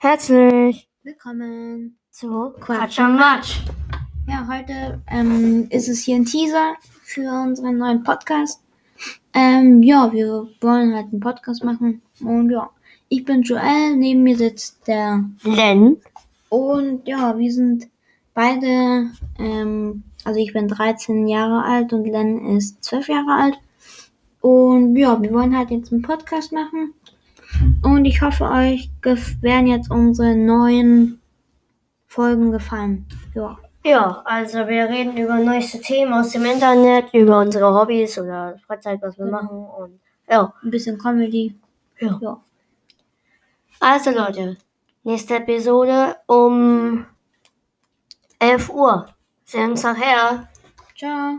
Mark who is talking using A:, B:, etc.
A: Herzlich
B: Willkommen.
A: zu Quatsch am Matsch.
B: Ja, heute ähm, ist es hier ein Teaser für unseren neuen Podcast. Ähm, ja, wir wollen halt einen Podcast machen. Und ja, ich bin Joel, neben mir sitzt der.
A: Len.
B: Und ja, wir sind beide, ähm, also ich bin 13 Jahre alt und Len ist 12 Jahre alt. Und ja, wir wollen halt jetzt einen Podcast machen. Und ich hoffe, euch werden jetzt unsere neuen Folgen gefallen. Ja.
A: Ja, also wir reden über neueste Themen aus dem Internet, über unsere Hobbys oder Freizeit, was wir
B: Genau.
A: machen und ja.
B: Ein bisschen Comedy.
A: ja.
B: Ja.
A: Also Leute, nächste Episode um 11 Uhr. Sehen uns nachher.
B: Ciao.